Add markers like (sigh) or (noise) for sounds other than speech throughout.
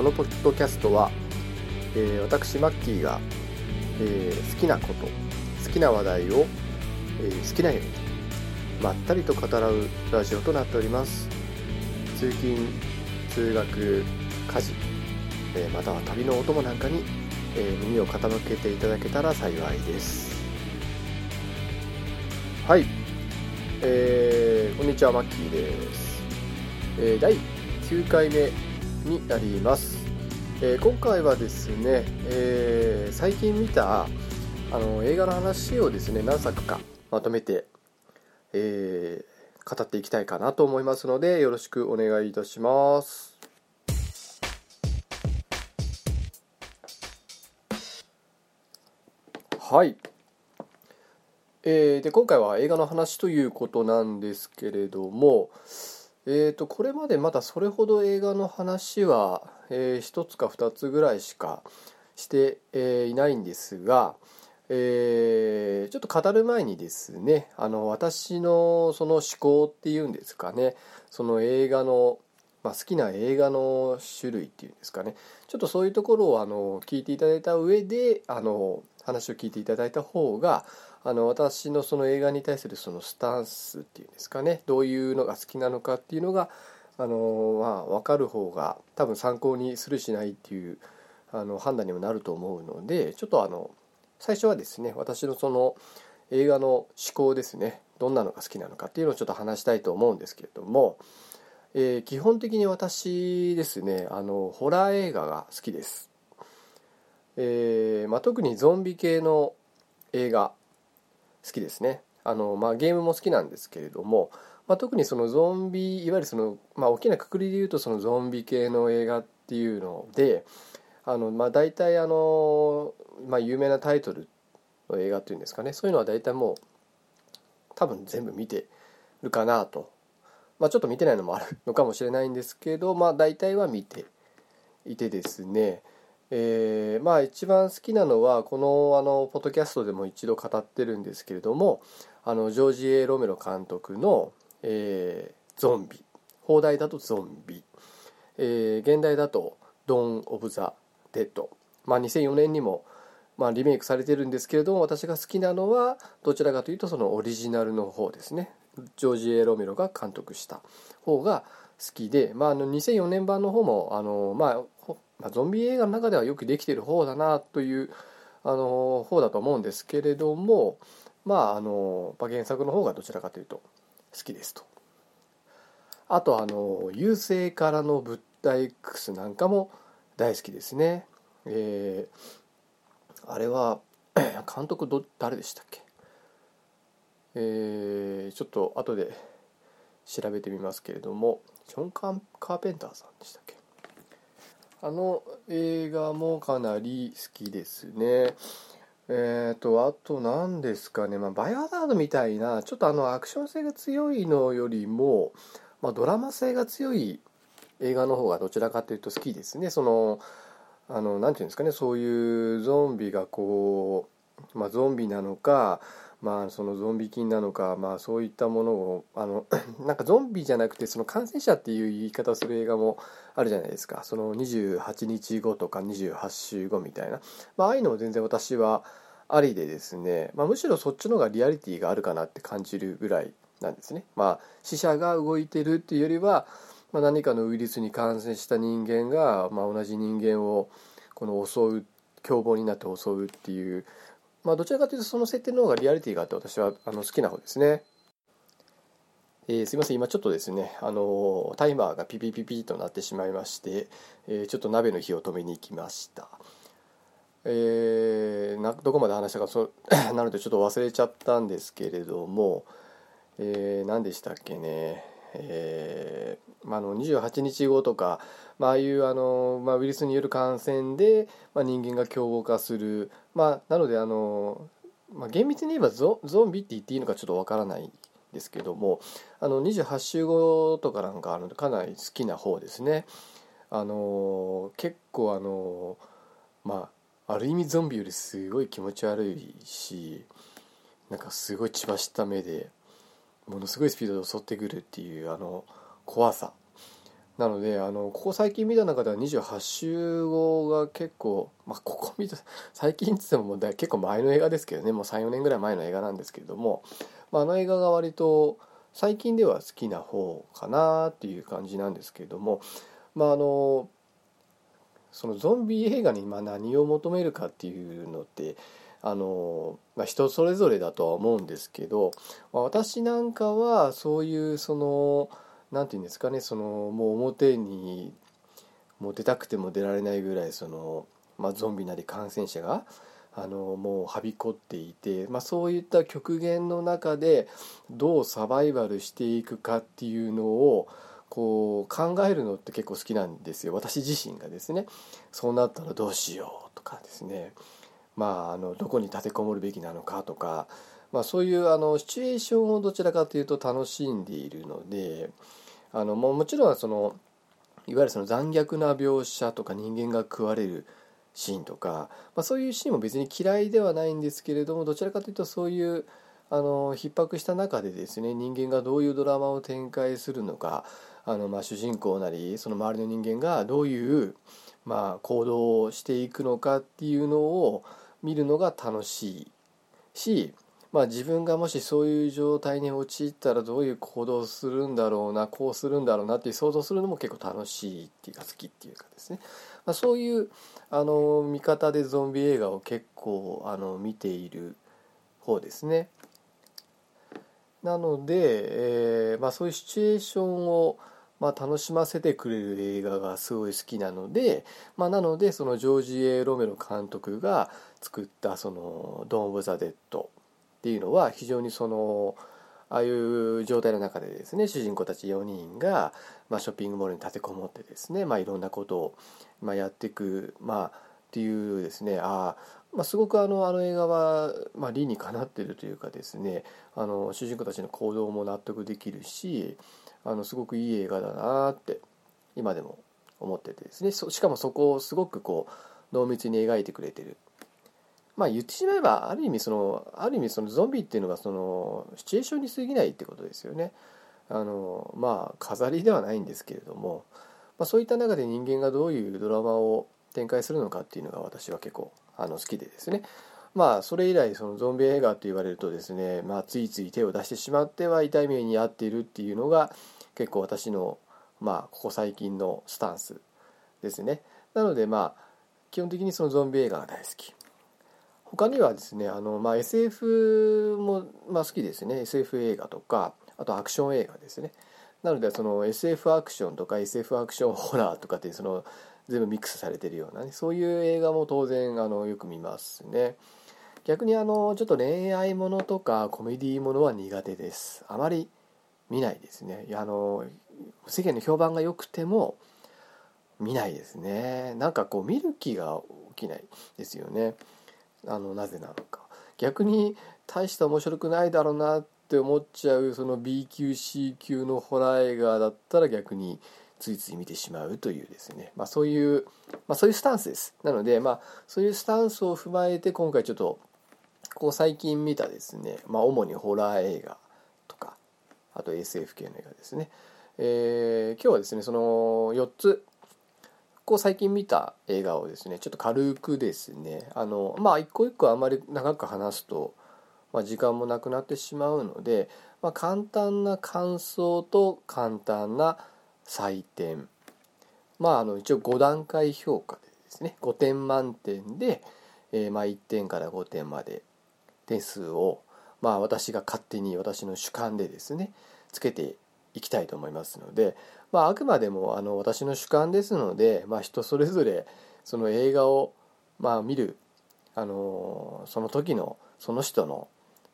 このポッドキャストは、えー私マッキーが、えー好きなこと好きな話題を、えー好きなようにまったりと語らうラジオとなっております。通勤通学家事、えーまたは旅のお供なんかに、えー耳を傾けていただけたら幸いです。はい、えーこんにちはマッキーです、えー第9回目になります、えー今回はですね、えー最近見たあの映画の話をですね何作かまとめて、えー語っていきたいかなと思いますのでよろしくお願いいたします。はい、えーで今回は映画の話ということなんですけれどもえー、とこれまでまだそれほど映画の話は、え1つか2つぐらいしかして、えーいないんですが、えーちょっと語る前にですねあの私のその思考っていうんですかねその映画の、まあ、好きな映画の種類っていうんですかねちょっとそういうところをあの聞いていただいた上であの話を聞いていただいた方があの私のその映画に対するそのスタンスっていうんですかね。どういうのが好きなのかっていうのがあの、まあ、分かる方が多分参考にするしないっていうあの判断にもなると思うのでちょっとあの最初はですね私のその映画の思考ですね。どんなのが好きなのかっていうのをちょっと話したいと思うんですけれども、えー基本的に私ですねあのホラー映画が好きです、えーまあ、特にゾンビ系の映画好きですね。あの、まあ、ゲームも好きなんですけれども、まあ、特にそのゾンビいわゆるその、まあ、大きなくくりで言うとそのゾンビ系の映画っていうのであの、まあ、大体あの、まあ、有名なタイトルの映画っていうんですかね。そういうのは大体もう多分全部見てるかなと、まあ、ちょっと見てないのもあるのかもしれないんですけど、まあ、大体は見ていてですね。えーまあ一番好きなのはこのあのポッドキャストでも一度語ってるんですけれどもあのジョージ・エロメロ監督の、えーゾンビ」放題だと「ゾンビ」えー現代だと「ドン・オブ・ザ・デッド」まあ2004年にも、まあ、リメイクされてるんですけれども私が好きなのはどちらかというとそのオリジナルの方ですね。ジョージ・エロメロが監督した方が好きで、まあ、あの2004年版の方もあの、まあまあ、ゾンビ映画の中ではよくできてる方だなというあの方だと思うんですけれどもまああのま原作の方がどちらかというと好きですと。あとあの優勢からの物体 X なんかも大好きですね。えーあれは (clears throat) 監督ど誰でしたっけ？えーちょっと後で調べてみますけれどもジョン・カーペンターさんでしたっけ？あの映画もかなり好きですね。えー、とあと何ですかね、まあ、バイオハザードみたいなちょっとあのアクション性が強いのよりも、まあ、ドラマ性が強い映画の方がどちらかというと好きですね。そのあのなていうんですかね。そういうゾンビがこう、まあ、ゾンビなのかまあそのゾンビ菌なのか、まあ、そういったものをあの (clears throat) なんかゾンビじゃなくてその感染者っていう言い方をする映画もあるじゃないですか。その28日後とか28週後みたいな、まあ、あいうのも全然私はありでですね、まあ、むしろそっちの方がリアリティがあるかなって感じるぐらいなんですね。まあ、死者が動いてるっていうよりは、まあ、何かのウイルスに感染した人間が、まあ、同じ人間をこの襲う凶暴になって襲うっていう、まあ、どちらかというとその設定の方がリアリティがあって私はあの好きな方ですね。えーすいません今ちょっとですねあのタイマーがピピピピとなってしまいまして、えーちょっと鍋の火を止めに行きました。えーなどこまで話したかそ (coughs) なのでちょっと忘れちゃったんですけれども、えー何でしたっけね、えーまあ、の28日後とか、まああいうあの、まあ、ウイルスによる感染で、まあ、人間が凶暴化する、まあ、なのであの、まあ、厳密に言えばゾゾンビって言っていいのかちょっとわからないですけどもあの28週後とかなんかあのかなり好きな方ですね。あの結構あのまあある意味ゾンビよりすごい気持ち悪いしなんかすごい血走った目でものすごいスピードで襲ってくるっていうあの怖さ。なのであのここ最近見た中では28集合が結構、まあ、ここ見た最近っつってももう結構前の映画ですけどね。もう34年ぐらい前の映画なんですけれども、まあ、あの映画が割と最近では好きな方かなっていう感じなんですけれども。まああのそのゾンビ映画にま何を求めるかっていうのってあの、まあ、人それぞれだとは思うんですけど、まあ、私なんかはそういうその何て言うんですかねそのもう表にもう出たくても出られないぐらいその、まあ、ゾンビなり感染者があのもうはびこっていて、まあ、そういった極限の中でどうサバイバルしていくかっていうのをこう考えるのって結構好きなんですよ。私自身がですね。そうなったらどうしようとかですね。まああのどこに立てこもるべきなのかとか、まあ、そういうあのシチュエーションをどちらかというと楽しんでいるのであのももちろんそのいわゆるその残虐な描写とか人間が食われるシーンとか、まあ、そういうシーンも別に嫌いではないんですけれどもどちらかというとそういうあの逼迫した中でですね人間がどういうドラマを展開するのかあの、まあ、主人公なりその周りの人間がどういう、まあ、行動をしていくのかっていうのを見るのが楽しいしまあ、自分がもしそういう状態に陥ったらどういう行動をするんだろうなこうするんだろうなって想像するのも結構楽しいっていうか好きっていうかですね、まあ、そういうあの見方でゾンビ映画を結構あの見ている方ですね。なので、えーまあ、そういうシチュエーションを、まあ、楽しませてくれる映画がすごい好きなので、まあ、なのでそのジョージ・エロメロ監督が作ったその「ドン・オブ・ザ・デッド」っていうのは非常にそのああいう状態の中でですね主人公たち4人が、まあ、ショッピングモールに立てこもってですね、まあ、いろんなことを、まあ、やっていく、まあ、っていうですねあまあ、すごくあのあの映画は、まあ、理にかなってるというかですねあの主人公たちの行動も納得できるしあのすごくいい映画だなって今でも思っててですね。しかもそこをすごくこう濃密に描いてくれてる。まあ言ってしまえばある意味そのある意味そのゾンビっていうのがそのシチュエーションに過ぎないってことですよね。あのまあ飾りではないんですけれども、まあ、そういった中で人間がどういうドラマを展開するのかっていうのが私は結構あの好きでですね。まあそれ以来そのゾンビ映画と言われるとですね、まあ、ついつい手を出してしまっては痛い目に遭っているっていうのが結構私のまあここ最近のスタンスですね。なのでまあ基本的にそのゾンビ映画が大好き。他にはですねあの、まあ、SF も、まあ、好きですね。SF 映画とかあとアクション映画ですね。なのでその SF アクションとか SF アクションホラーとかってその全部ミックスされてるような、ね、そういう映画も当然あのよく見ますね。逆にあのちょっと恋愛ものとかコメディものは苦手です。あまり見ないですね。あの世間の評判が良くても見ないですね。なんかこう見る気が起きないですよね。あのなぜなのか。逆に大した面白くないだろうなって思っちゃうその B 級 C 級のホラー映画だったら逆についつい見てしまうというですね、まあ、そういう、まあ、そういうスタンスです。なので、まあ、そういうスタンスを踏まえて今回ちょっとここ最近見たですね、まあ、主にホラー映画とかあと SF 系の映画ですね、えー、今日はですねその4つこ最近見た映画をですねちょっと軽くですねあのまあ一個一個あまり長く話すと、まあ、時間もなくなってしまうので、まあ、簡単な感想と簡単な採点。まああの一応5段階評価でですね5点満点で、えー、まあ1点から5点まで点数をまあ私が勝手に私の主観でですねつけていきたいと思いますので、まあ、あくまでもあの私の主観ですので、まあ、人それぞれその映画をまあ見るあのその時のその人の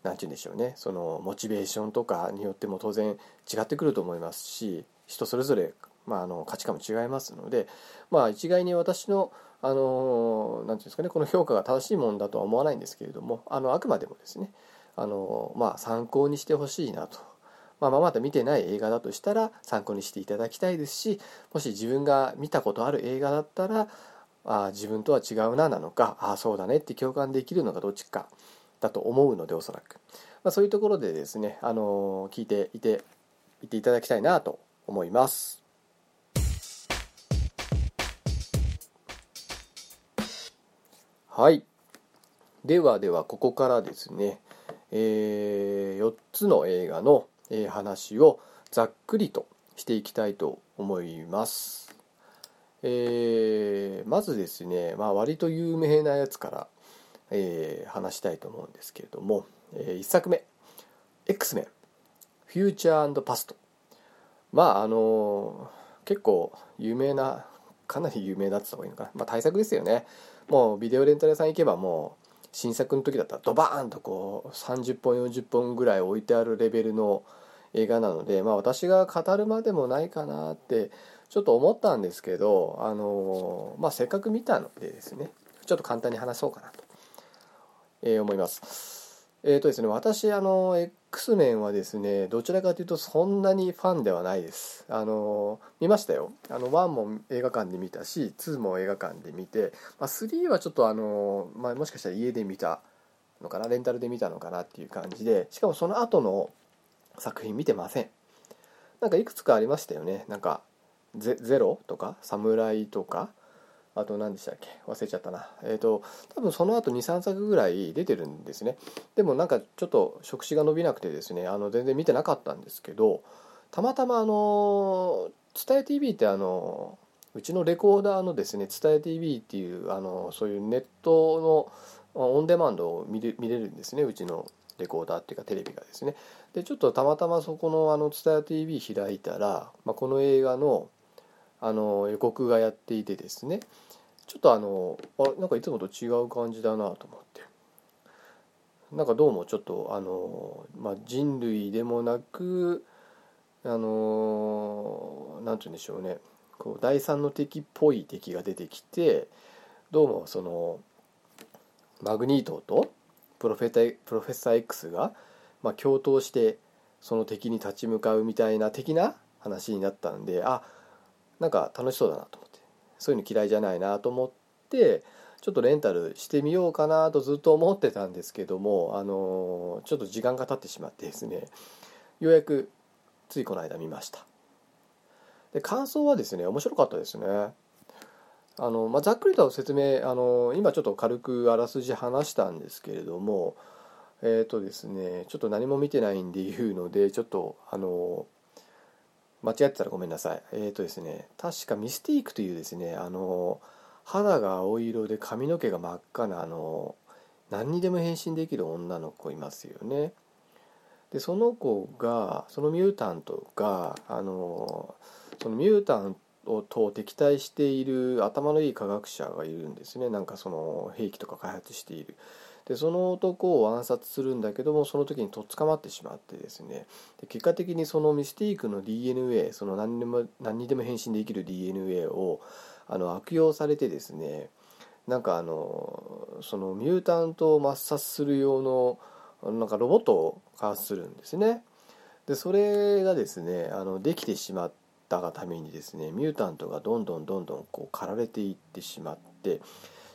何て言うんでしょうねそのモチベーションとかによっても当然違ってくると思いますし人それぞれ、まあ、あの価値観も違いますので、まあ、一概に私のあの何て言うんですかねこの評価が正しいものだとは思わないんですけれどもあのあくまでもですねあの、まあ、参考にしてほしいなとまあ、まだ見てない映画だとしたら参考にしていただきたいですしもし自分が見たことある映画だったらあ自分とは違うななのかああそうだねって共感できるのがどっちかだと思うのでおそらく、まあ、そういうところでですね、あの聞いていていていただきたいなと思います。はい。ではではここからですね、えー、4つの映画の、え、話をざっくりとしていきたいと思います、えー、まずですね、まあ、割と有名なやつから、えー、話したいと思うんですけれども、えー、1作目 X メンフューチャーパストまああの結構有名なかなり有名だって言った方がいいのかな、まあ、対策ですよね。もうビデオレンタル屋さん行けばもう新作の時だったらドバーンとこう30本40本ぐらい置いてあるレベルの映画なので、まあ、私が語るまでもないかなってちょっと思ったんですけど、あのまあ、せっかく見たのでですねちょっと簡単に話そうかなと、えー、思います。えーとですね、私あの X メンはですねどちらかというとそんなにファンではないです。あの見ましたよ。あの1も映画館で見たし2も映画館で見て、まあ、3はちょっとあの、まあ、もしかしたら家で見たのかなレンタルで見たのかなっていう感じでしかもその後の作品見てません。なんかいくつかありましたよね。なんかゼゼロとか侍とかあと何でしたっけ？忘れちゃったな。えっ、ー、と多分その後23作ぐらい出てるんですね。でもなんかちょっと触手が伸びなくてですねあの全然見てなかったんですけどたまたまあの伝え TV ってあのうちのレコーダーのですね伝え TV っていうあのそういうネットのオンデマンドを見れ見れるんですねうちのレコーダーっていうかテレビがですね。でちょっとたまたまそこのあの伝え TV 開いたら、まあ、この映画のあの予告がやっていてですね。ちょっとあのあなんかいつもと違う感じだなと思って。なんかどうもちょっとあの、まあ、人類でもなくあのなんて言うんでしょうね。こう第三の敵っぽい敵が出てきてどうもそのマグニートとプロフェタプロフェッサー X が、まあ、共闘してその敵に立ち向かうみたいな的な話になったんであなんか楽しそうだなと思って。そういうの嫌いじゃないなと思ってちょっとレンタルしてみようかなとずっと思ってたんですけどもあのちょっと時間が経ってしまってですねようやくついこの間見ました。で感想はですね面白かったですね。あの、まあ、ざっくりと説明あの今ちょっと軽くあらすじ話したんですけれどもえっ、ー、とですねちょっと何も見てないんで言うのでちょっとあの間違ってたらごめんなさい。えっ、ー、とですね確かミスティークというですねあの肌が青色で髪の毛が真っ赤なあの何にでも変身できる女の子いますよね。でその子がそのミュータントがあのそのミュータントと敵対している頭のいい科学者がいるんですね。なんかその兵器とか開発している。でその男を暗殺するんだけどもその時にとっ捕まってしまってですね。で結果的にそのミスティークの DNA その何にも何にでも変身できる DNA をあの悪用されてですね。なんかあのそのミュータントを抹殺する用のなんかロボットを開発するんですね。でそれがですねあのできてしまったがためにですねミュータントがどんどんどんどんこう駆られていってしまって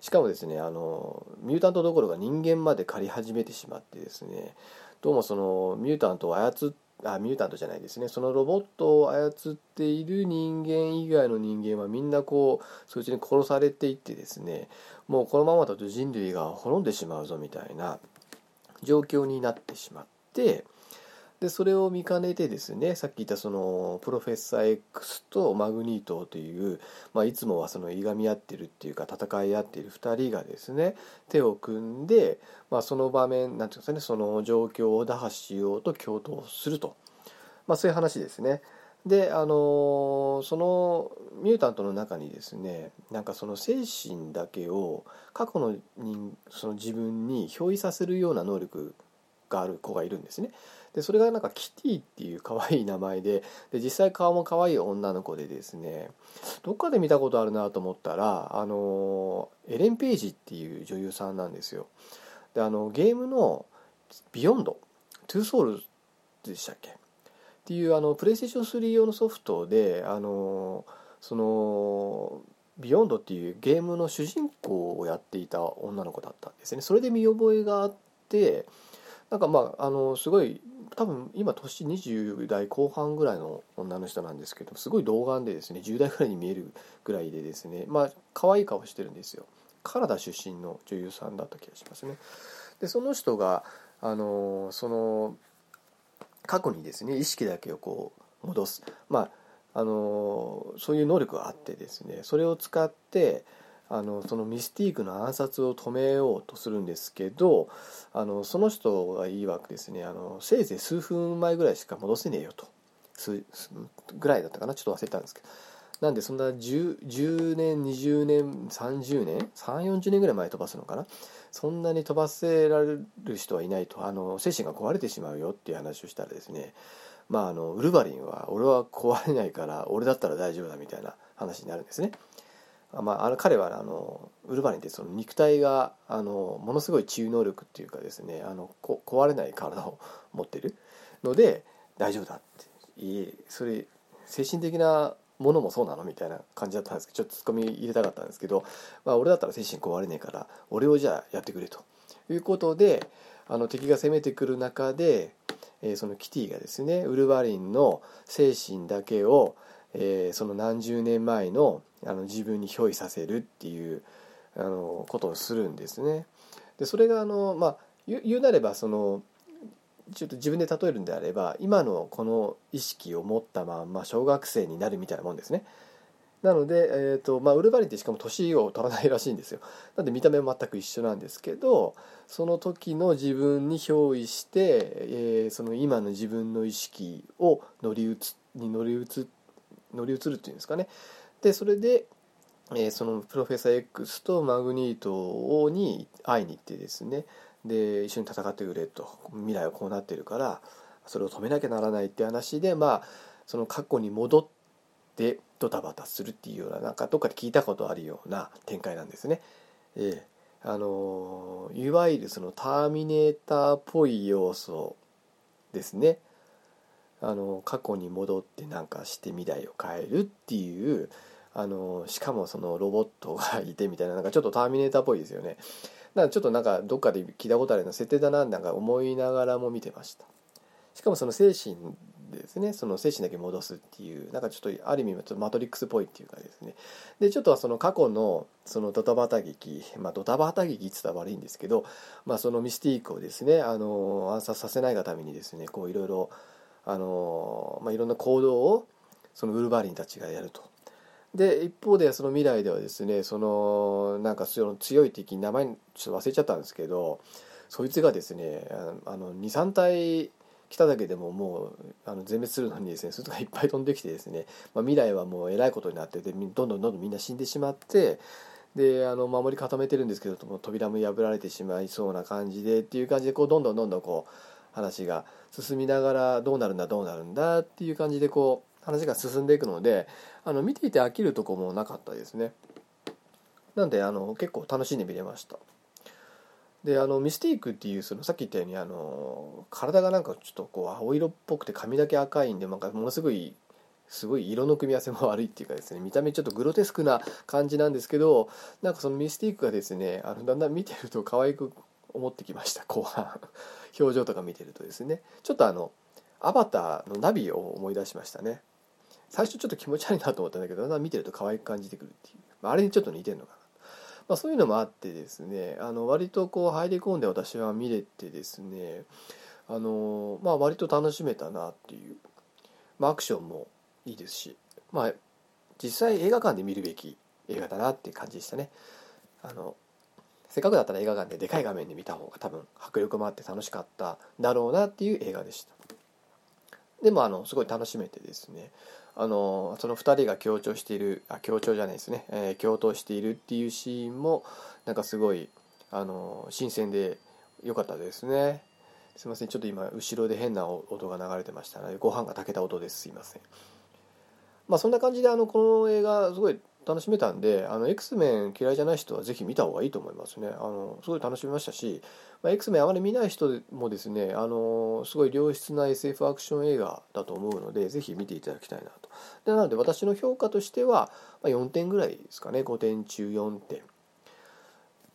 しかもですねあのミュータントどころか人間まで狩り始めてしまってですねどうもそのミュータントを操っあミュータントじゃないですねそのロボットを操っている人間以外の人間はみんなこうそいつに殺されていってですねもうこのままだと人類が滅んでしまうぞみたいな状況になってしまってでそれを見かねてですねさっき言ったそのプロフェッサー X とマグニートという、まあ、いつもはそのいがみ合ってるっていうか戦い合っている2人がですね手を組んで、まあ、その場面なんていうんですかねその状況を打破しようと共闘すると、まあ、そういう話ですね。であのそのミュータントの中にですねなんかその精神だけを過去の人その自分に憑依させるような能力がある子がいるんですね。でそれがなんかキティっていう可愛い名前でで実際顔も可愛い女の子でですねどっかで見たことあるなと思ったらあのエレン・ページっていう女優さんなんですよ。であのゲームの「Beyond」「Two Souls」でしたっけ？っていうあのプレイステーション3用のソフトであのそのビヨンドっていうゲームの主人公をやっていた女の子だったんですね。それで見覚えがあってなんかまああのすごい多分今年20代後半ぐらいの女の人なんですけどすごい童顔でですね10代ぐらいに見えるぐらいでですねまあ可愛い顔してるんですよカナダ出身の女優さんだった気がしますね。でその人があのその過去にですね意識だけをこう戻すまああのそういう能力があってですねそれを使ってあのそのミスティークの暗殺を止めようとするんですけどあのその人が言い訳ですね。あのせいぜい数分前ぐらいしか戻せねえよと。ぐらいだったかな？ちょっと忘れたんですけど。なんでそんな 10, 10年20年30年？3 4 0年ぐらい前飛ばすのかな？そんなに飛ばせられる人はいないと。あの精神が壊れてしまうよっていう話をしたらですね。まああのウルヴァリンは俺は壊れないから俺だったら大丈夫だみたいな話になるんですね。まあ、あの彼はあのウルヴァリンってその肉体があのものすごい治癒能力っていうかですねあのこ壊れない体を (laughs) 持ってるので大丈夫だって。いいそれ精神的なものもそうなの？みたいな感じだったんですけどちょっとツッコミ入れたかったんですけど、まあ、俺だったら精神壊れねえから俺をじゃあやってくれと。いうことであの敵が攻めてくる中で、えー、そのキティがですねウルヴァリンの精神だけを、えー、その何十年前のあの自分に憑依させるっていうあのことをするんですね。でそれがあの、まあ、言うなればそのちょっと自分で例えるんであれば今のこの意識を持ったまんま小学生になるみたいなもんですね。なので、えーとまあ、ウルヴァリンってしかも年を取らないらしいんですよ。なんで見た目は全く一緒なんですけどその時の自分に憑依して、えー、その今の自分の意識を乗り移に乗り移乗り移るっていうんですかね。でそれで、えー、そのプロフェッサー X とマグニートに会いに行ってですねで一緒に戦ってくれと未来はこうなってるからそれを止めなきゃならないって話でまあその過去に戻ってドタバタするっていうようななんかどっかで聞いたことあるような展開なんですね。ええあのいわゆるそのターミネーターっぽい要素ですね。あの過去に戻ってなんかして未来を変えるっていうあのしかもそのロボットがいてみたいななんかちょっとターミネーターっぽいですよね。だからちょっとなんかどっかで聞いたことあるような設定だななんか思いながらも見てました。しかもその精神ですね。その精神だけ戻すっていうなんかちょっとある意味ちょっとマトリックスっぽいっていうかですね。でちょっとその過去のそのドタバタ劇まあドタバタ劇って言ったら悪いんですけど、まあ、そのミスティークをですねあの暗殺させないがためにですねこういろいろあの、まあ、いろんな行動をそのウルヴァリンたちがやると。で一方でその未来ではですねそのなんかその強い敵名前ちょっと忘れちゃったんですけどそいつがですねあの23体来ただけでももうあの全滅するのにですねそれとかいっぱい飛んできてですね、まあ、未来はもうえらいことになっててどんどんどんどんみんな死んでしまってであの守り固めてるんですけども扉も破られてしまいそうな感じでっていう感じでこうどんどんどんどんこう話が進みながらどうなるんだどうなるんだっていう感じでこう話が進んでいくのであの見ていて飽きるとこもなかったですね。なんであの結構楽しんで見れました。であのミスティークっていうそのさっき言ったようにあの体がなんかちょっとこう青色っぽくて髪だけ赤いんでなんかものすごいすごい色の組み合わせも悪いっていうかですね見た目ちょっとグロテスクな感じなんですけどなんかそのミスティークがですねあのだんだん見てると可愛く思ってきました後半。(laughs) 表情とか見てるとですね。ちょっとあのアバターのナビを思い出しましたね。最初ちょっと気持ち悪いなと思ったんだけどだんだん見てると可愛く感じてくるっていう、まあ、あれにちょっと似てるのかな、まあ、そういうのもあってですねあの割とこう入り込んで私は見れてですねあのまあ割と楽しめたなっていう、まあ、アクションもいいですし。まあ実際映画館で見るべき映画だなっていう感じでしたね。あのせっかくだったら映画館ででかい画面で見た方が多分迫力もあって楽しかっただろうなっていう映画でした。でもあのすごい楽しめてですね。あのその2人が強調しているあ強調じゃないですね、えー、共闘しているっていうシーンもなんかすごいあの新鮮で良かったですね。すいません。ちょっと今後ろで変な音が流れてましたのでご飯が炊けた音です。すいません。まあそんな感じであのこの映画すごい楽しめたんであの X メン嫌いじゃない人はぜひ見た方がいいと思いますね。あのすごい楽しみましたし、まあ、X メンあまり見ない人もですねあのすごい良質な SF アクション映画だと思うのでぜひ見ていただきたいなと。でなので私の評価としては、まあ4点ぐらいですかね。5点中4点。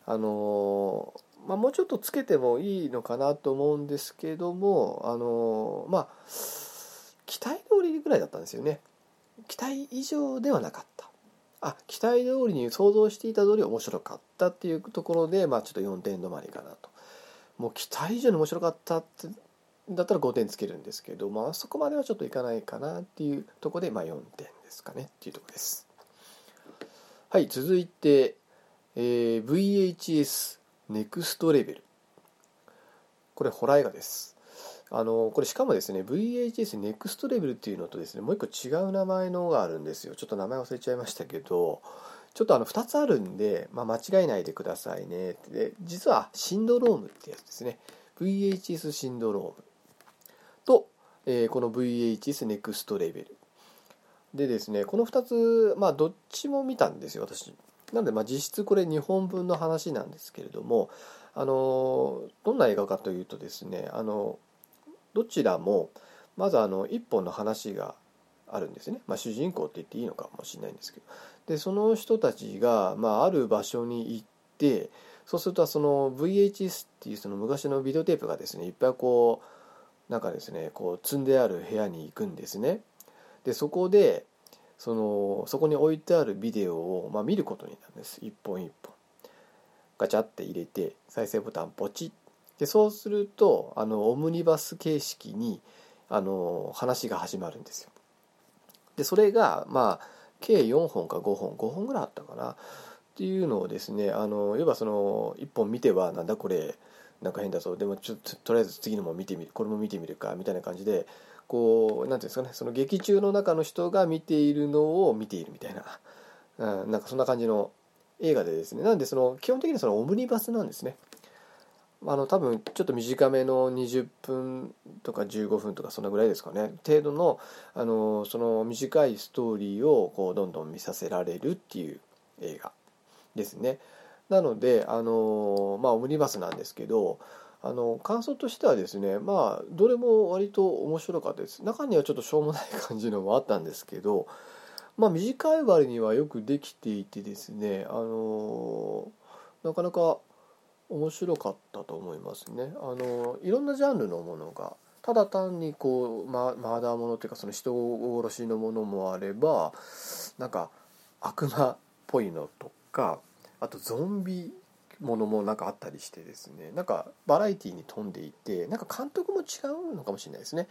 あのまあ、もうちょっとつけてもいいのかなと思うんですけどもあのまあ期待通りぐらいだったんですよね。期待以上ではなかった。あ期待通りに想像していた通り面白かったっていうところで、まあ、ちょっと4点止まりかなと。もう期待以上に面白かったってだったら5点つけるんですけど、まあ、そこまではちょっといかないかなっていうところで、まあ、4点ですかねっていうとこです。はい続いて、えー、VHS ネクストレベル。これホラー映画です。あのこれしかもですね VHS ネクストレベルっていうのとですねもう一個違う名前のがあるんですよ。ちょっと名前忘れちゃいましたけどちょっとあの2つあるんで、まあ、間違えないでくださいね。で実はシンドロームってやつですね。VHS シンドローム。と、えー、この VHS ネクストレベルでですねこの2つまあどっちも見たんですよ私。なのでまあ実質これ2本分の話なんですけれどもあのどんな映画かというとですねあのどちらもまずあの一本の話があるんですね、まあ、主人公って言っていいのかもしれないんですけど。でその人たちが、まあ、ある場所に行ってそうするとその VHS っていうその昔のビデオテープがですねいっぱいこうなんかですねこう積んである部屋に行くんですね。でそこでそのそこに置いてあるビデオを、まあ、見ることになるんです。一本一本。ガチャって入れて再生ボタンポチッでそうするとあのオムニバス形式にあの話が始まるんですよ。でそれがまあ計4本か5本5本ぐらいあったかな？っていうのをですねあの要はその1本見てはなんだこれなんか変だぞ。でもちょっととりあえず次のも見てみるこれも見てみるかみたいな感じでこう何ていうんですかねその劇中の中の人が見ているのを見ているみたいな、うん、なんかそんな感じの映画でですね。なんでその基本的にそのオムニバスなんですね。あの多分ちょっと短めの20分とか15分とかそのぐらいですかね。程度のあのその短いストーリーをこうどんどん見させられるっていう映画ですね。なのであのまあオムニバスなんですけどあの感想としてはですねまあどれも割と面白かったです。中にはちょっとしょうもない感じのもあったんですけどまあ短い割にはよくできていてですねあのなかなか面白かったと思いますね。あのいろんなジャンルのものがただ単にこうママーダーものっていうかその人殺しのものもあればなんか悪魔っぽいのとかあとゾンビものもなんかあったりしてですねなんかバラエティーに富んでいてなんか監督も違うのかもしれないですね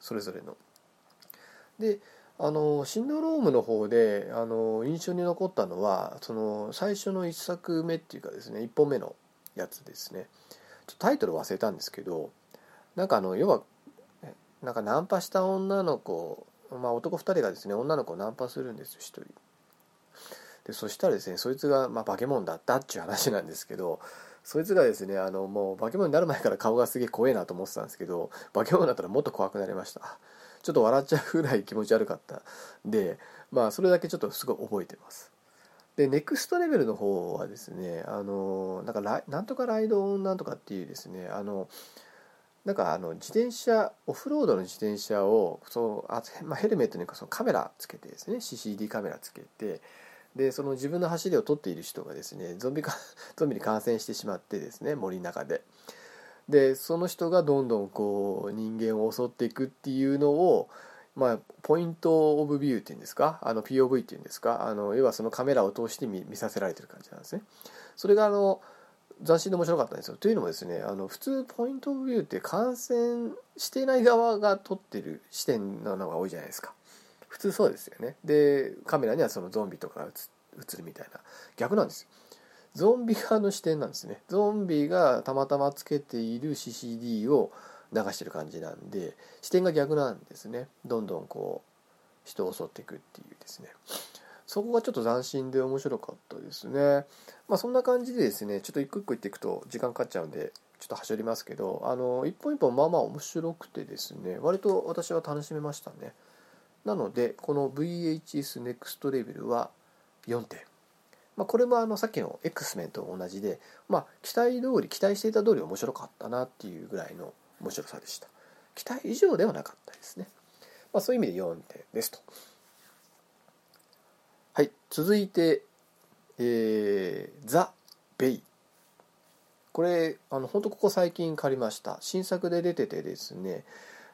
それぞれの。であのシンドロームの方であの印象に残ったのはその最初の1作目っていうかですね1本目のやつですね。ちょっとタイトル忘れたんですけどなんかあの要はなんかナンパした女の子まあ男2人がですね女の子をナンパするんですよ1人。でそしたらですねそいつが、まあ、化け物だったっていう話なんですけどそいつがですねあのもう化け物になる前から顔がすげえ怖えなと思ってたんですけど化け物だったらもっと怖くなりました。ちょっと笑っちゃうぐらい気持ち悪かった。でまあそれだけちょっとすごい覚えてます。でネクストレベルの方はですねあのなんかなんとかライドオンなんとかっていうですねあのなんかあの自転車オフロードの自転車をそうあ、まあ、ヘルメットにそのカメラつけてですね CCD カメラつけてでその自分の走りを撮っている人がですねゾンビか (laughs) ゾンビに感染してしまってですね森の中で。でその人がどんどんこう人間を襲っていくっていうのをまあ、ポイントオブビューっていうんですか？あの POV っていうんですか？あの要はそのカメラを通して見見させられてる感じなんですね。それがあの斬新で面白かったんですよ。というのもですねあの普通ポイントオブビューって感染してない側が撮ってる視点なのが多いじゃないですか。普通そうですよね。でカメラにはそのゾンビとかが映るみたいな。逆なんですよ。ゾンビ側の視点なんですね。ゾンビがたまたまつけている CCD を流してる感じなんで視点が逆なんですね。どんどんこう人を襲っていくっていうですね。そこがちょっと斬新で面白かったですね。まあそんな感じでですねちょっと一個一個言っていくと時間かかっちゃうんでちょっと端折りますけどあの一本一本まあまあ面白くてですね割と私は楽しめましたね。なのでこの VHS ネクストレベルは4点。まあ、これもあのさっきの X メンと同じで、まあ、期待通り期待していた通り面白かったなっていうぐらいの面白さでした。期待以上ではなかったですね、まあ、そういう意味で4点ですと。はい続いてえー、ザ・ベイ。これあの本当ここ最近借りました。新作で出ててですね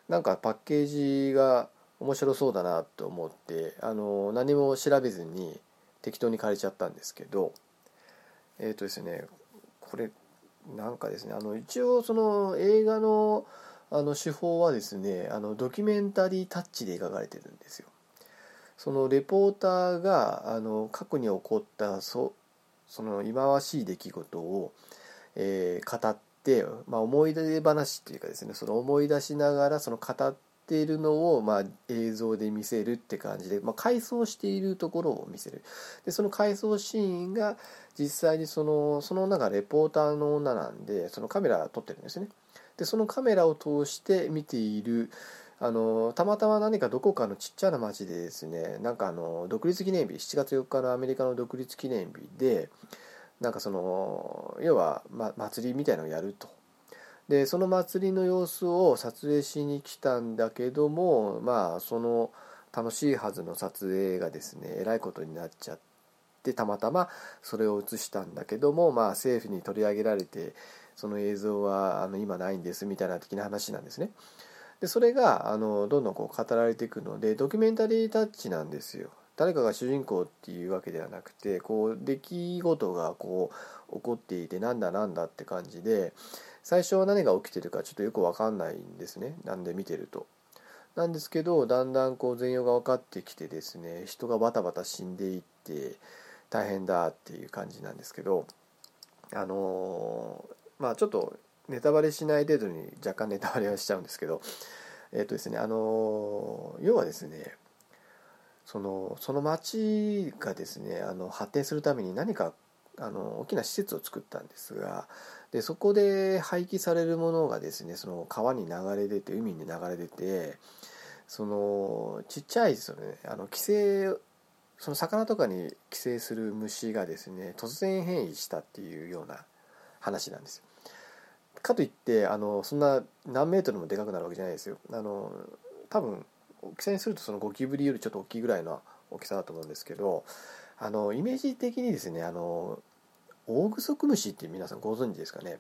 なんかパッケージが面白そうだなと思ってあの何も調べずに適当に借りちゃったんですけどえっ、とですねこれなんかですねあの一応その映画のあの手法はですねあのドキュメンタリータッチで描かれてるんですよ。そのレポーターがあの過去に起こったそその忌まわしい出来事を、えー、語って、まあ、思い出話っていうかですねその思い出しながらその語っているのを、まあ、映像で見せるって感じで、まあ、回想しているところを見せる。でその回想シーンが実際にそのその中レポーターの女なんでそのカメラ撮ってるんですね。でそのカメラを通して見ているあのたまたま何かどこかのちっちゃな町でですねなんかあの独立記念日7月4日のアメリカの独立記念日でなんかその要は、ま、祭りみたいのをやると。でその祭りの様子を撮影しに来たんだけどもまあその楽しいはずの撮影がですねえらいことになっちゃってたまたまそれを映したんだけどもまあ政府に取り上げられてその映像はあの今ないんですみたいな的な話なんですね。でそれがあのどんどんこう語られていくのでドキュメンタリータッチなんですよ誰かが主人公っていうわけではなくてこう出来事がこう起こっていてなんだなんだって感じで最初は何が起きてるかちょっとよく分かんないんですねなんで見てると。なんですけどだんだんこう全容が分かってきてですね人がバタバタ死んでいって大変だっていう感じなんですけどあのー、まあちょっとネタバレしない程度に若干ネタバレはしちゃうんですけどえっ、ー、とですねあの要はですねそのその町がですねあの発展するために何かあの大きな施設を作ったんですがでそこで廃棄されるものがですねその川に流れ出て海に流れ出てそのちっちゃいその、ね、あの寄生その魚とかに寄生する虫がですね突然変異したっていうような話なんですよ。かといってあのそんな何メートルもでかくなるわけじゃないですよあの多分大きさにするとそのゴキブリよりちょっと大きいぐらいの大きさだと思うんですけどあのイメージ的にですねあのオオグソクムシって皆さんご存知ですかね？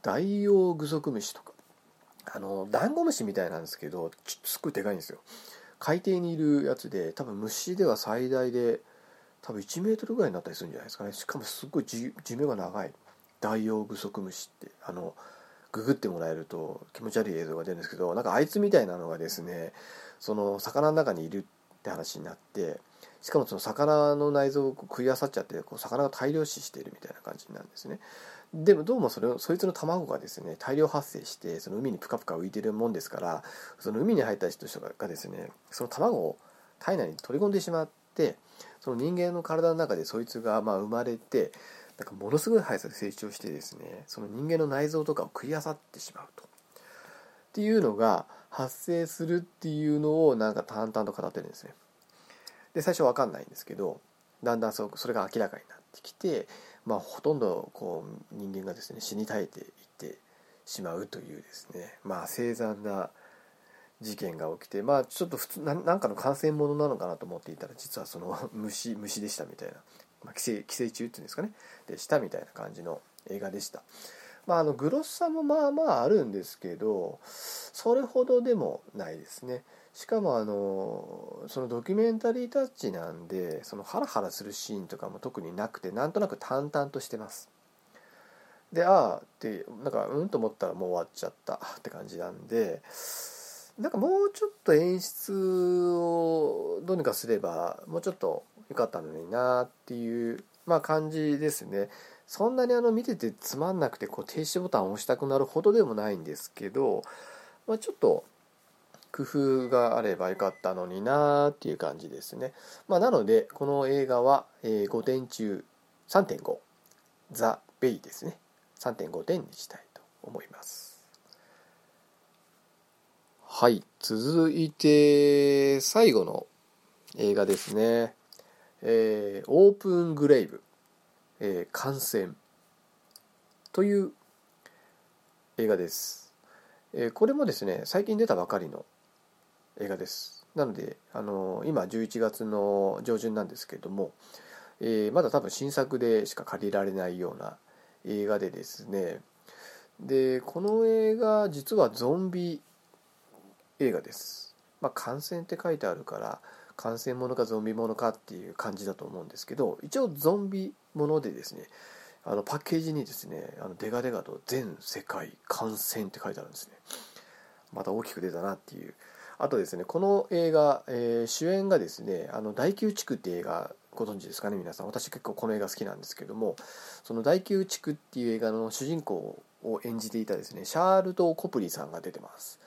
ダイオウグソクムシとか。あのダンゴムシみたいなんですけどすっごいでかいんですよ。海底にいるやつで多分虫では最大で多分1メートルぐらいになったりするんじゃないですかね。しかもすっごい寿命が長い。ダイオウグソクムシって。あのググってもらえると気持ち悪い映像が出るんですけどなんかあいつみたいなのがですねその魚の中にいるって話になってしかもその魚の内臓を食い漁っちゃってこう魚が大量死しているみたいな感じなんですねでもどうもそれそいつの卵がですね大量発生してその海にプカプカ浮いてるもんですからその海に入った人がですねその卵を体内に取り込んでしまってその人間の体の中でそいつがまあ生まれてなんかものすごい速さで成長してですねその人間の内臓とかを食い漁ってしまうと。っていうのが発生するっていうのをなんか淡々と語ってるんですね。で最初分かんないんですけどだんだんそれが明らかになってきて、まあ、ほとんどこう人間がですね死に絶えていってしまうというですねまあ凄惨な事件が起きてまあちょっと普通なんかの感染者なのかなと思っていたら実はその (laughs) 虫虫でしたみたいな、まあ、寄生寄生虫っていうんですかねでしたみたいな感じの映画でした。まあ、あのグロスさもまあまああるんですけどそれほどでもないですね。しかもあのそのドキュメンタリータッチなんでそのハラハラするシーンとかも特になくてなんとなく淡々としてますでああってなんかうんと思ったらもう終わっちゃったって感じなんでなんかもうちょっと演出をどうにかすればもうちょっと良かったのになっていうまあ感じですねそんなにあの見ててつまんなくてこう停止ボタンを押したくなるほどでもないんですけど、まあ、ちょっと工夫があればよかったのになーっていう感じですね。まあ、なので、この映画は、え5点中3.5、ザ・ベイですね。3.5点にしたいと思います。はい、続いて、最後の映画ですね。えー、オープングレイブ、えー、感染という映画です。えー、これもですね、最近出たばかりの映画ですなのであの今11月の上旬なんですけども、えー、まだ多分新作でしか借りられないような映画でですねでこの映画実はゾンビ映画ですまあ、感染って書いてあるから感染ものかゾンビものかっていう感じだと思うんですけど一応ゾンビものでですねあのパッケージにですねあのデガデガと「全世界感染」って書いてあるんですね。また大きく出たなっていう。あとですねこの映画、えー、主演がですねあの第9地区って映画ご存知ですかね皆さん。私結構この映画好きなんですけどもその第9地区っていう映画の主人公を演じていたですねシャールト・コプリさんが出てます。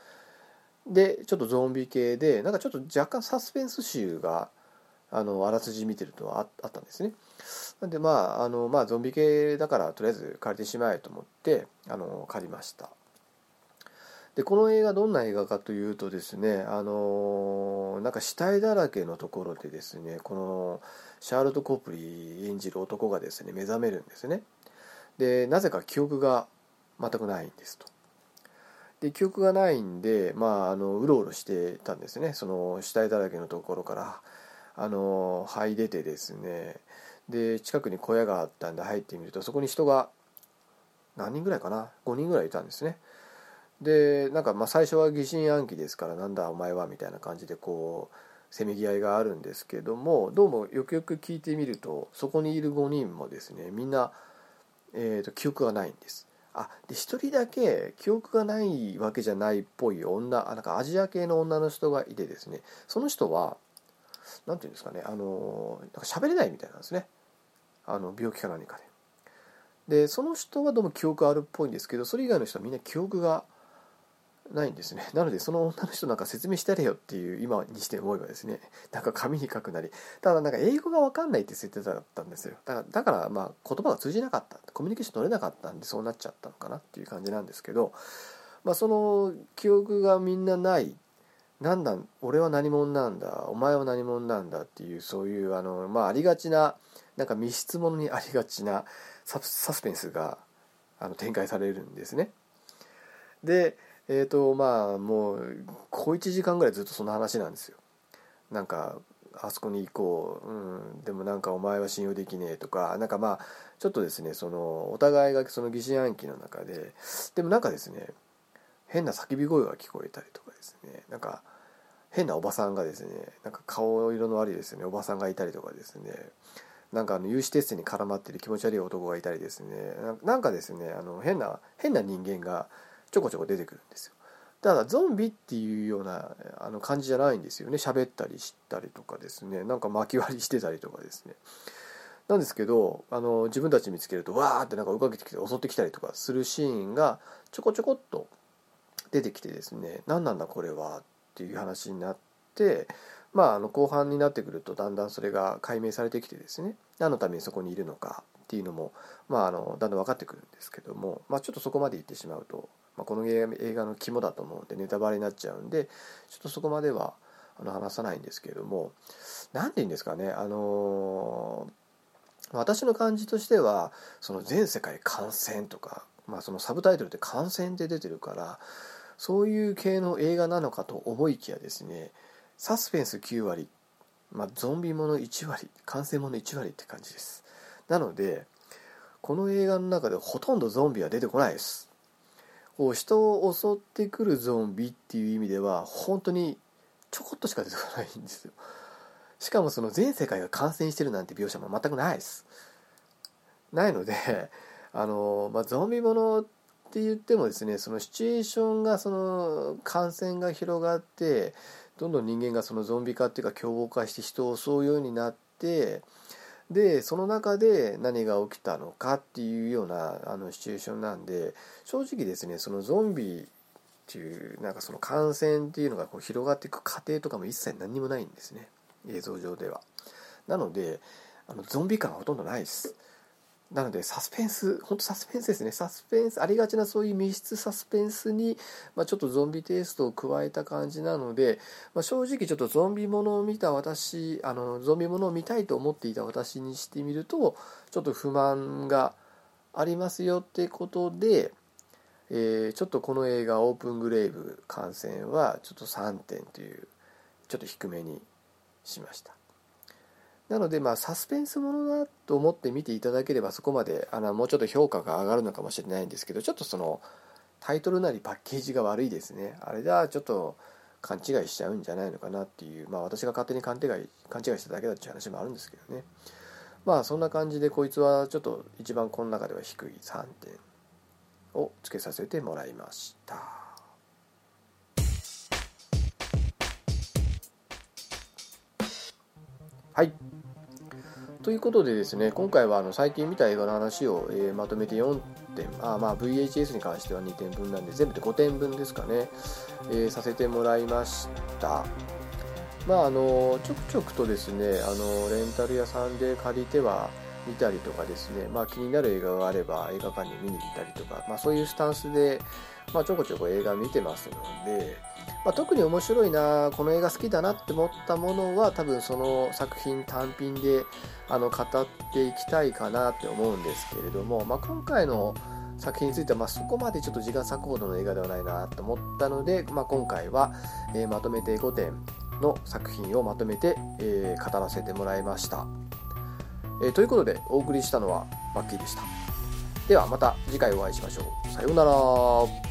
でちょっとゾンビ系でなんかちょっと若干サスペンス集があのあらすじ見てるとあったんですね。なんでまああの、まあ、ゾンビ系だからとりあえず借りてしまえと思ってあの借りました。でこの映画どんな映画かというとですねあのなんか死体だらけのところでですねこのシャーロット・コープリー演じる男がですね目覚めるんですね。でなぜか記憶が全くないんですと。で記憶がないんでまああのうろうろしてたんですね。その死体だらけのところから。あの這い出てですねで近くに小屋があったんで入ってみるとそこに人が何人ぐらいかな？5人ぐらいいたんですね。でなんかまあ最初は疑心暗鬼ですからなんだお前はみたいな感じでこうせめぎ合いがあるんですけどもどうもよくよく聞いてみるとそこにいる5人もですねみんな、えーと、記憶がないんです。あで1人だけ記憶がないわけじゃないっぽい女なんかアジア系の女の人がいてですねその人は何て言うんですかねあのなんか喋れないみたいなんですね。あの病気か何かで。でその人はどうも記憶あるっぽいんですけどそれ以外の人はみんな記憶がないんですね。なのでその女の人なんか説明してやれよっていう今にして思えばですねなんか紙に書くなり。ただなんか英語が分かんないって設定だったんですよ。だからだからまあ言葉が通じなかった。コミュニケーション取れなかったんでそうなっちゃったのかなっていう感じなんですけどまあその記憶がみんなないなんだ俺は何者なんだ？お前は何者なんだ？っていうそういうあのまあありがちななんか密室ものにありがちなサスペンスがあの展開されるんですね。でえっ、ー、とまあもう小1時間ぐらいずっとその話なんですよ。なんかあそこに行こう、うん、でもなんかお前は信用できねえとかなんかまあちょっとですねそのお互いがその疑心暗鬼の中ででもなんかですね変な叫び声が聞こえたりとかですね。なんか変なおばさんがですねなんか顔色の悪いですね。おばさんがいたりとかですね。なんかあの有刺鉄線に絡まってる気持ち悪い男がいたりですね。なんかですねあの変な変な人間がちょこちょこ出てくるんですよ。ただゾンビっていうようなあの感じじゃないんですよね。喋ったりしたりとかですね。なんか巻き割りしてたりとかですね。なんですけどあの自分たち見つけるとわーってなんか追いかけてきて襲ってきたりとかするシーンがちょこちょこっと出てきてですね何なんだこれはっていう話になってまああの後半になってくるとだんだんそれが解明されてきてですね何のためにそこにいるのかっていうのも、まあ、あのだんだん分かってくるんですけども、まあ、ちょっとそこまで言ってしまうとまあ、この映画の肝だと思うんでネタバレになっちゃうんでちょっとそこまではあの話さないんですけれども何て言うんですかねあの、私の感じとしてはその全世界感染とか、まあ、そのサブタイトルって感染って出てるからそういう系の映画なのかと思いきやですねサスペンス9割、まあ、ゾンビもの1割感染もの1割って感じです。なのでこの映画の中でほとんどゾンビは出てこないです。こう人を襲ってくるゾンビっていう意味では本当にちょこっとしか出てこないんですよ。しかもその全世界が感染してるなんて描写も全くないです。ないのであの、まあ、ゾンビものっって言ってもですねそのシチュエーションがその感染が広がってどんどん人間がそのゾンビ化っていうか凶暴化して人を襲うようになってでその中で何が起きたのかっていうようなあのシチュエーションなんで正直ですねそのゾンビっていうなんかその感染っていうのがこう広がっていく過程とかも一切何にもないんですね。映像上では。なのであのゾンビ感はほとんどないです。なのでサスペンス本当サスペンスですねサスペンスありがちなそういう密室サスペンスに、まあ、ちょっとゾンビテイストを加えた感じなので、まあ、正直ちょっとゾンビものを見た私あのゾンビものを見たいと思っていた私にしてみるとちょっと不満がありますよってことで、えー、ちょっとこの映画「オープングレイブ」観戦はちょっと3点というちょっと低めにしました。なのでまあサスペンスものだと思って見ていただければそこまであのもうちょっと評価が上がるのかもしれないんですけどちょっとそのタイトルなりパッケージが悪いですね。あれではちょっと勘違いしちゃうんじゃないのかなっていうまあ私が勝手に勘違い勘違いしただけだっていう話もあるんですけどね。まあそんな感じでこいつはちょっと一番この中では低い3点をつけさせてもらいました。はい。ということでですね今回はあの最近見た映画の話を、えー、まとめて4点あまあ VHS に関しては2点分なんで全部で5点分ですかね、えー、させてもらいました。まああのちょくちょくとですねあのレンタル屋さんで借りては見たりとかですね、まあ、気になる映画があれば映画館に見に行ったりとか、まあ、そういうスタンスで、まあ、ちょこちょこ映画見てますので、まあ、特に面白いなこの映画好きだなって思ったものは多分その作品単品であの語っていきたいかなって思うんですけれども、まあ、今回の作品については、まあ、そこまでちょっと時間割くほどの映画ではないなと思ったので、まあ、今回は、えー、まとめて5点の作品をまとめて、えー、語らせてもらいました。えー、ということでお送りしたのはバッキーでした。ではまた次回お会いしましょう。さようなら。